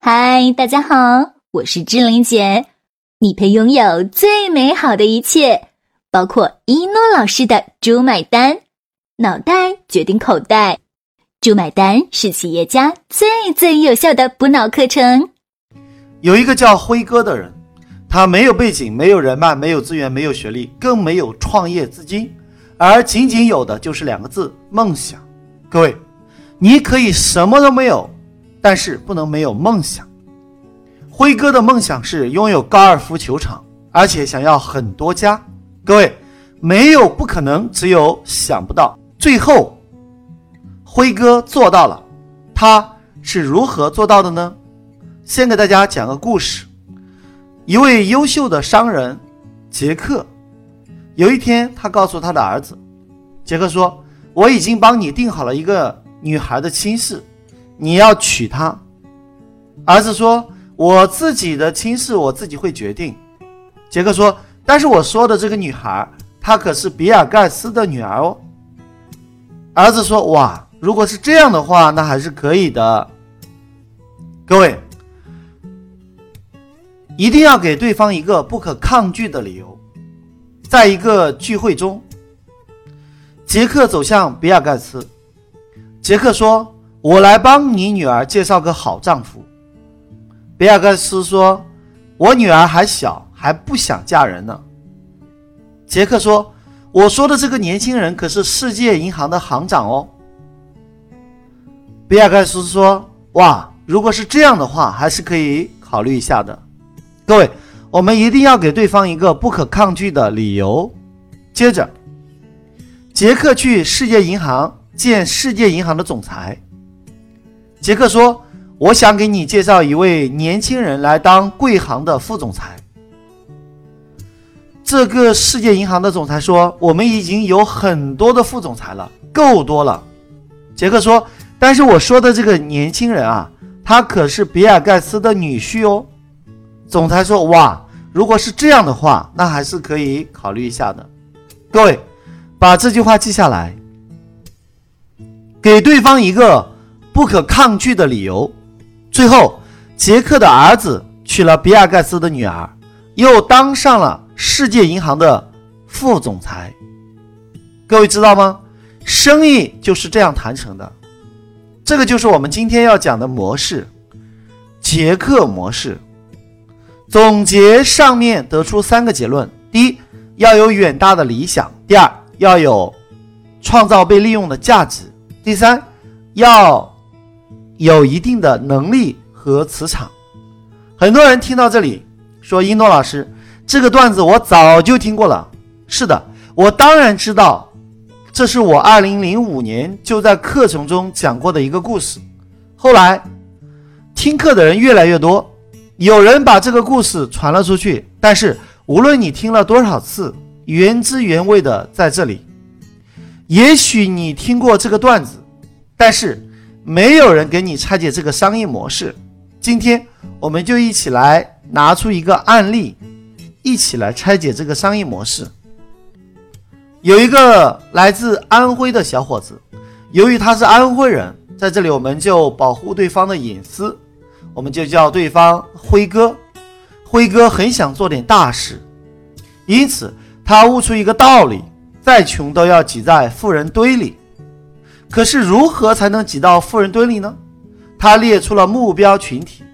嗨，大家好，我是志玲姐。你配拥有最美好的一切，包括一诺老师的“猪买单”，脑袋决定口袋，“猪买单”是企业家最最有效的补脑课程。有一个叫辉哥的人，他没有背景，没有人脉，没有资源，没有学历，更没有创业资金，而仅仅有的就是两个字：梦想。各位，你可以什么都没有。但是不能没有梦想。辉哥的梦想是拥有高尔夫球场，而且想要很多家。各位，没有不可能，只有想不到。最后，辉哥做到了。他是如何做到的呢？先给大家讲个故事。一位优秀的商人杰克，有一天他告诉他的儿子，杰克说：“我已经帮你定好了一个女孩的亲事。”你要娶她，儿子说：“我自己的亲事我自己会决定。”杰克说：“但是我说的这个女孩，她可是比尔盖茨的女儿哦。”儿子说：“哇，如果是这样的话，那还是可以的。”各位，一定要给对方一个不可抗拒的理由。在一个聚会中，杰克走向比尔盖茨，杰克说。我来帮你女儿介绍个好丈夫。比尔盖茨说：“我女儿还小，还不想嫁人呢。”杰克说：“我说的这个年轻人可是世界银行的行长哦。”比尔盖茨说：“哇，如果是这样的话，还是可以考虑一下的。”各位，我们一定要给对方一个不可抗拒的理由。接着，杰克去世界银行见世界银行的总裁。杰克说：“我想给你介绍一位年轻人来当贵行的副总裁。”这个世界银行的总裁说：“我们已经有很多的副总裁了，够多了。”杰克说：“但是我说的这个年轻人啊，他可是比尔盖茨的女婿哦。”总裁说：“哇，如果是这样的话，那还是可以考虑一下的。”各位，把这句话记下来，给对方一个。不可抗拒的理由。最后，杰克的儿子娶了比尔盖茨的女儿，又当上了世界银行的副总裁。各位知道吗？生意就是这样谈成的。这个就是我们今天要讲的模式——杰克模式。总结上面得出三个结论：第一，要有远大的理想；第二，要有创造被利用的价值；第三，要。有一定的能力和磁场，很多人听到这里说：“一诺老师，这个段子我早就听过了。”是的，我当然知道，这是我二零零五年就在课程中讲过的一个故事。后来听课的人越来越多，有人把这个故事传了出去。但是无论你听了多少次，原汁原味的在这里，也许你听过这个段子，但是。没有人给你拆解这个商业模式，今天我们就一起来拿出一个案例，一起来拆解这个商业模式。有一个来自安徽的小伙子，由于他是安徽人，在这里我们就保护对方的隐私，我们就叫对方辉哥。辉哥很想做点大事，因此他悟出一个道理：再穷都要挤在富人堆里。可是如何才能挤到富人堆里呢？他列出了目标群体：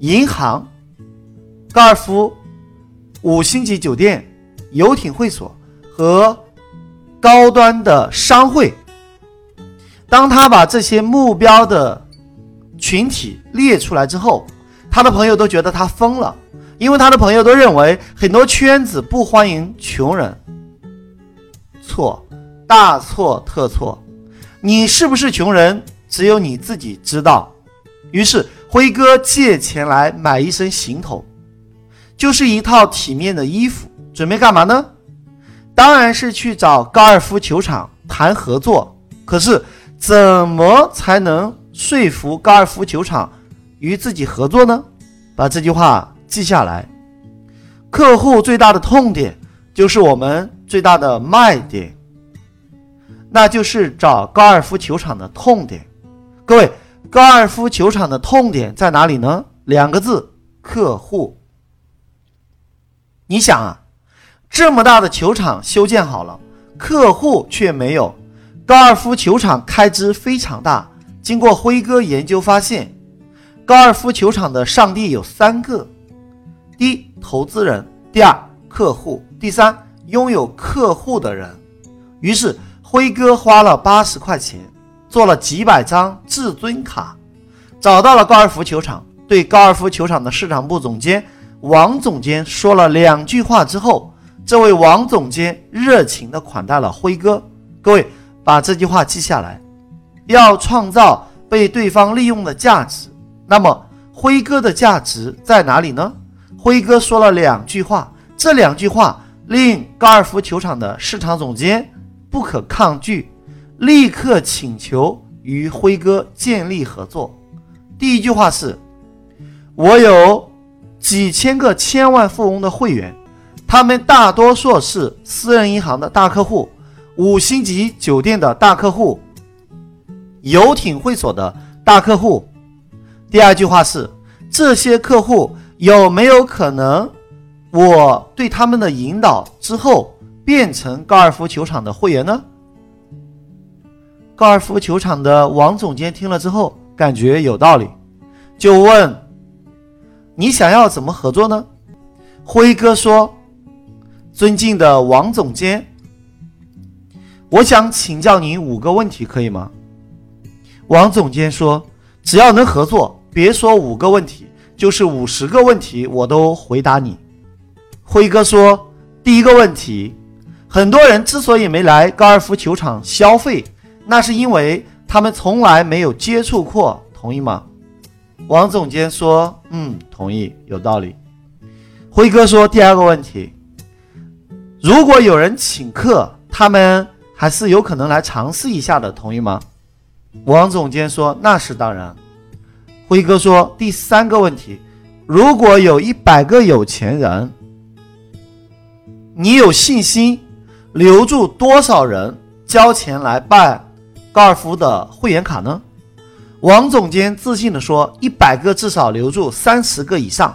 银行、高尔夫、五星级酒店、游艇会所和高端的商会。当他把这些目标的群体列出来之后，他的朋友都觉得他疯了，因为他的朋友都认为很多圈子不欢迎穷人。错，大错特错。你是不是穷人，只有你自己知道。于是辉哥借钱来买一身行头，就是一套体面的衣服，准备干嘛呢？当然是去找高尔夫球场谈合作。可是怎么才能说服高尔夫球场与自己合作呢？把这句话记下来。客户最大的痛点，就是我们最大的卖点。那就是找高尔夫球场的痛点，各位高尔夫球场的痛点在哪里呢？两个字：客户。你想啊，这么大的球场修建好了，客户却没有。高尔夫球场开支非常大。经过辉哥研究发现，高尔夫球场的上帝有三个：第一，投资人；第二，客户；第三，拥有客户的人。于是辉哥花了八十块钱，做了几百张至尊卡，找到了高尔夫球场，对高尔夫球场的市场部总监王总监说了两句话之后，这位王总监热情地款待了辉哥。各位把这句话记下来。要创造被对方利用的价值，那么辉哥的价值在哪里呢？辉哥说了两句话，这两句话令高尔夫球场的市场总监不可抗拒，立刻请求与辉哥建立合作。第一句话是：我有几千个千万富翁的会员，他们大多数是私人银行的大客户，五星级酒店的大客户。游艇会所的大客户。第二句话是：这些客户有没有可能，我对他们的引导之后变成高尔夫球场的会员呢？高尔夫球场的王总监听了之后，感觉有道理，就问：你想要怎么合作呢？辉哥说：尊敬的王总监，我想请教您五个问题，可以吗？王总监说：“只要能合作，别说五个问题，就是五十个问题，我都回答你。”辉哥说：“第一个问题，很多人之所以没来高尔夫球场消费，那是因为他们从来没有接触过，同意吗？”王总监说：“嗯，同意，有道理。”辉哥说：“第二个问题，如果有人请客，他们还是有可能来尝试一下的，同意吗？”王总监说：“那是当然。”辉哥说：“第三个问题，如果有一百个有钱人，你有信心留住多少人交钱来办高尔夫的会员卡呢？”王总监自信地说：“一百个至少留住三十个以上。”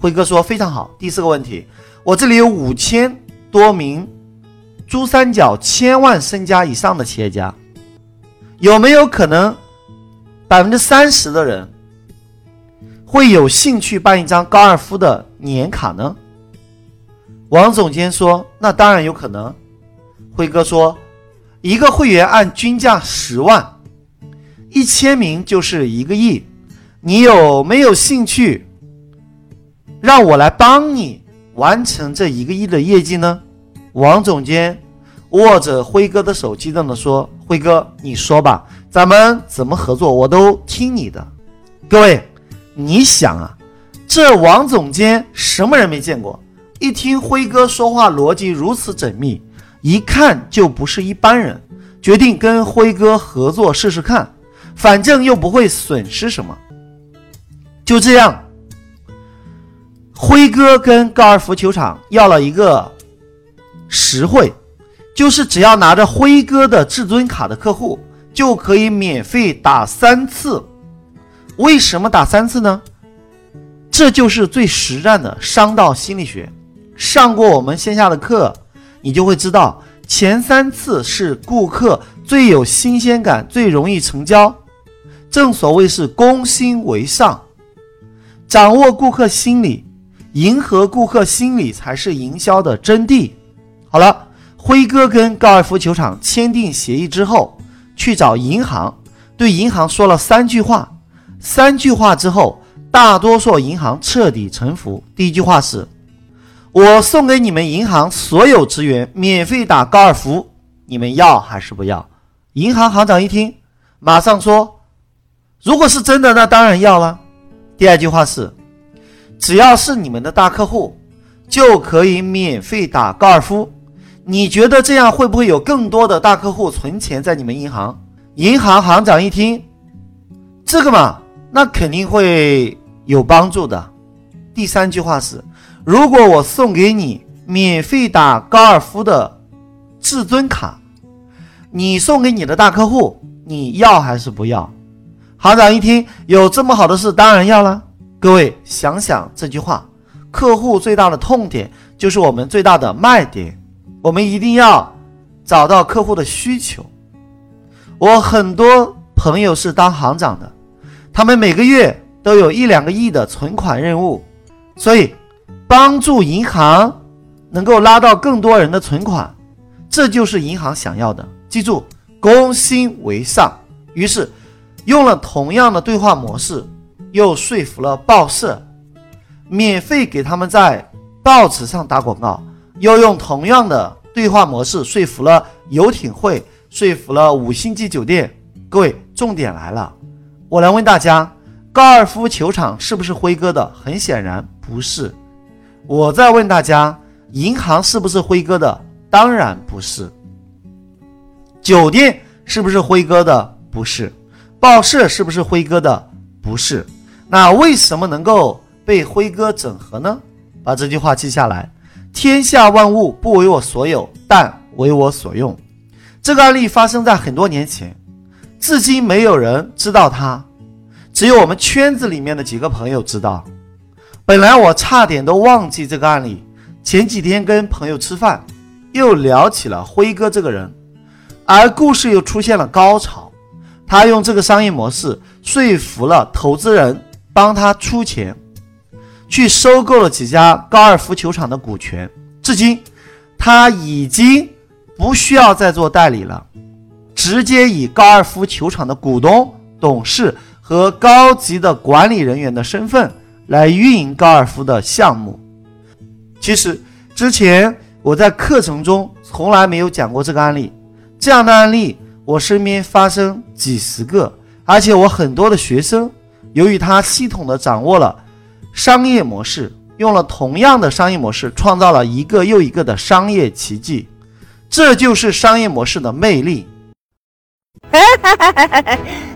辉哥说：“非常好。”第四个问题，我这里有五千多名珠三角千万身家以上的企业家。有没有可能百分之三十的人会有兴趣办一张高尔夫的年卡呢？王总监说：“那当然有可能。”辉哥说：“一个会员按均价十万，一千名就是一个亿。你有没有兴趣让我来帮你完成这一个亿的业绩呢？”王总监握着辉哥的手，激动地说。辉哥，你说吧，咱们怎么合作？我都听你的。各位，你想啊，这王总监什么人没见过？一听辉哥说话逻辑如此缜密，一看就不是一般人。决定跟辉哥合作试试看，反正又不会损失什么。就这样，辉哥跟高尔夫球场要了一个实惠。就是只要拿着辉哥的至尊卡的客户，就可以免费打三次。为什么打三次呢？这就是最实战的商道心理学。上过我们线下的课，你就会知道，前三次是顾客最有新鲜感、最容易成交。正所谓是攻心为上，掌握顾客心理，迎合顾客心理才是营销的真谛。好了。辉哥跟高尔夫球场签订协议之后，去找银行，对银行说了三句话。三句话之后，大多数银行彻底臣服。第一句话是：“我送给你们银行所有职员免费打高尔夫，你们要还是不要？”银行行长一听，马上说：“如果是真的，那当然要了。”第二句话是：“只要是你们的大客户，就可以免费打高尔夫。”你觉得这样会不会有更多的大客户存钱在你们银行？银行行长一听，这个嘛，那肯定会有帮助的。第三句话是：如果我送给你免费打高尔夫的至尊卡，你送给你的大客户，你要还是不要？行长一听，有这么好的事，当然要了。各位想想这句话，客户最大的痛点就是我们最大的卖点，我们一定要找到客户的需求。我很多朋友是当行长的，他们每个月都有一两个亿的存款任务，所以帮助银行能够拉到更多人的存款，这就是银行想要的。记住，攻心为上。于是。用了同样的对话模式，又说服了报社，免费给他们在报纸上打广告；又用同样的对话模式说服了游艇会，说服了五星级酒店。各位，重点来了，我来问大家：高尔夫球场是不是辉哥的？很显然不是。我再问大家：银行是不是辉哥的？当然不是。酒店是不是辉哥的？不是。报社是不是辉哥的？不是。那为什么能够被辉哥整合呢？把这句话记下来：天下万物不为我所有，但为我所用。这个案例发生在很多年前，至今没有人知道它，只有我们圈子里面的几个朋友知道。本来我差点都忘记这个案例，前几天跟朋友吃饭，又聊起了辉哥这个人，而故事又出现了高潮。他用这个商业模式说服了投资人，帮他出钱，去收购了几家高尔夫球场的股权。至今，他已经不需要再做代理了，直接以高尔夫球场的股东、董事和高级的管理人员的身份来运营高尔夫的项目。其实，之前我在课程中从来没有讲过这个案例，这样的案例。我身边发生几十个，而且我很多的学生，由于他系统的掌握了商业模式，用了同样的商业模式，创造了一个又一个的商业奇迹。这就是商业模式的魅力。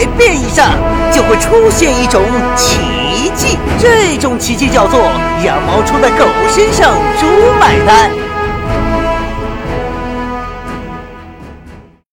百变以上，就会出现一种奇迹，这种奇迹叫做羊毛出在狗身上，猪买单。